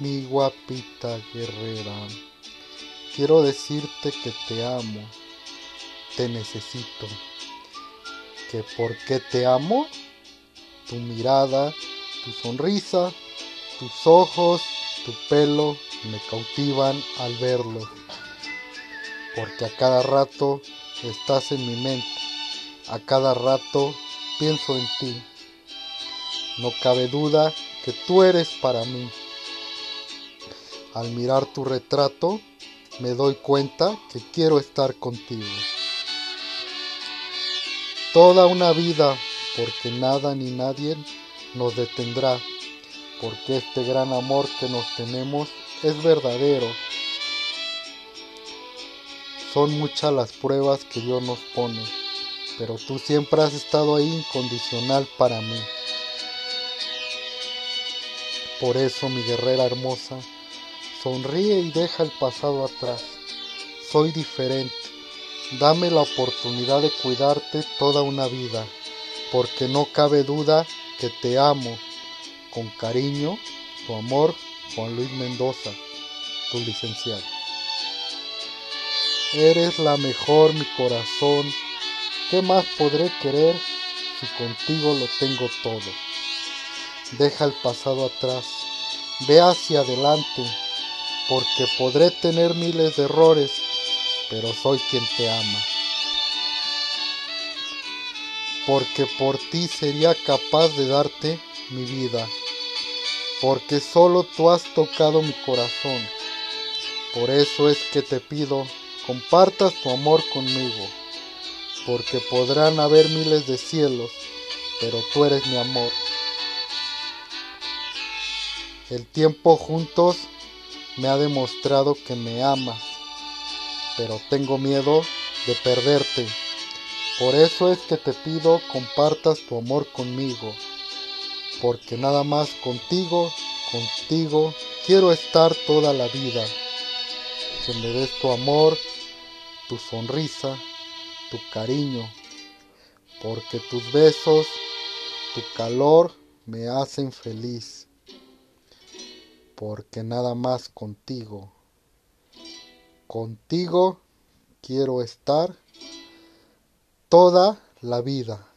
mi guapita guerrera. Quiero decirte que te amo, te necesito. ¿Que por qué te amo? Tu mirada, tu sonrisa, tus ojos, tu pelo me cautivan al verlo. Porque a cada rato estás en mi mente, a cada rato pienso en ti. No cabe duda que tú eres para mí. Al mirar tu retrato, me doy cuenta que quiero estar contigo. Toda una vida, porque nada ni nadie nos detendrá, porque este gran amor que nos tenemos es verdadero. Son muchas las pruebas que Dios nos pone, pero tú siempre has estado ahí incondicional para mí. Por eso, mi guerrera hermosa, sonríe y deja el pasado atrás. Soy diferente. Dame la oportunidad de cuidarte toda una vida, porque no cabe duda que te amo. Con cariño, tu amor, Juan Luis Mendoza, tu licenciado. Eres la mejor, mi corazón. ¿Qué más podré querer si contigo lo tengo todo? Deja el pasado atrás, ve hacia adelante, porque podré tener miles de errores, pero soy quien te ama. Porque por ti sería capaz de darte mi vida, porque solo tú has tocado mi corazón. Por eso es que te pido, compartas tu amor conmigo, porque podrán haber miles de cielos, pero tú eres mi amor. El tiempo juntos me ha demostrado que me amas, pero tengo miedo de perderte. Por eso es que te pido compartas tu amor conmigo, porque nada más contigo, contigo quiero estar toda la vida. Que me des tu amor, tu sonrisa, tu cariño, porque tus besos, tu calor me hacen feliz porque nada más contigo, contigo quiero estar toda la vida.